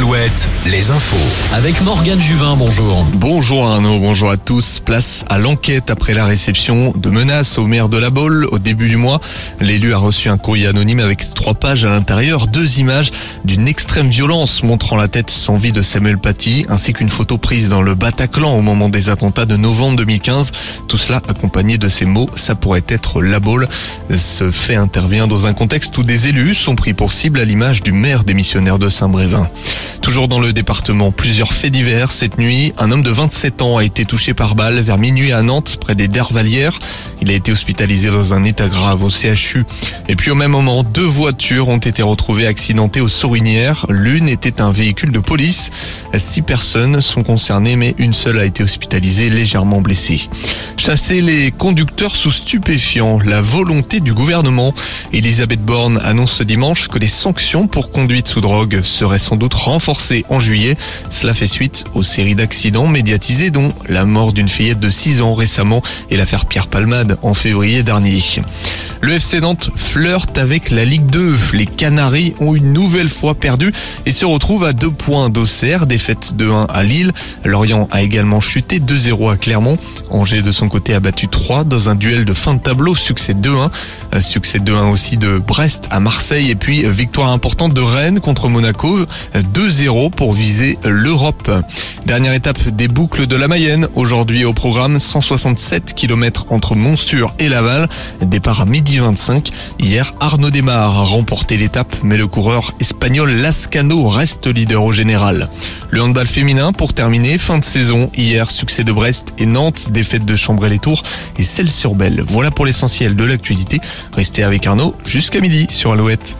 Alouette, les infos. Avec Morgane Juvin, bonjour. Bonjour Arnaud, bonjour à tous. Place à l'enquête après la réception de menaces au maire de la Baule au début du mois. L'élu a reçu un courrier anonyme avec trois pages à l'intérieur, deux images d'une extrême violence montrant la tête sans vie de Samuel Paty, ainsi qu'une photo prise dans le Bataclan au moment des attentats de novembre 2015. Tout cela accompagné de ces mots, ça pourrait être la Baule. Ce fait intervient dans un contexte où des élus sont pris pour cible à l'image du maire démissionnaire de Saint-Brévin. Toujours dans le département, plusieurs faits divers. Cette nuit, un homme de 27 ans a été touché par balle vers minuit à Nantes, près des Dervalières. Il a été hospitalisé dans un état grave au CHU. Et puis au même moment, deux voitures ont été retrouvées accidentées aux Sorinières. L'une était un véhicule de police. Six personnes sont concernées, mais une seule a été hospitalisée légèrement blessée. Chasser les conducteurs sous stupéfiants, la volonté du gouvernement. Elisabeth Borne annonce ce dimanche que les sanctions pour conduite sous drogue seraient sans doute renforcées en juillet. Cela fait suite aux séries d'accidents médiatisés dont la mort d'une fillette de 6 ans récemment et l'affaire Pierre Palmade en février dernier. Le FC Nantes flirte avec la Ligue 2. Les Canaries ont une nouvelle fois perdu et se retrouvent à deux points d'Auxerre, défaite 2-1 à Lille. Lorient a également chuté 2-0 à Clermont. Angers de son côté a battu 3 dans un duel de fin de tableau, succès 2-1. Euh, succès 2-1 aussi de Brest à Marseille et puis euh, victoire importante de Rennes contre Monaco, 2-0 pour viser l'Europe. Dernière étape des boucles de la Mayenne. Aujourd'hui au programme 167 km entre Monstur et Laval. Départ à midi 25. Hier, Arnaud Desmar a remporté l'étape, mais le coureur espagnol Lascano reste leader au général. Le handball féminin pour terminer, fin de saison. Hier, succès de Brest et Nantes, défaite de Chambray-les-Tours et celle sur Belle. Voilà pour l'essentiel de l'actualité. Restez avec Arnaud jusqu'à midi sur Alouette.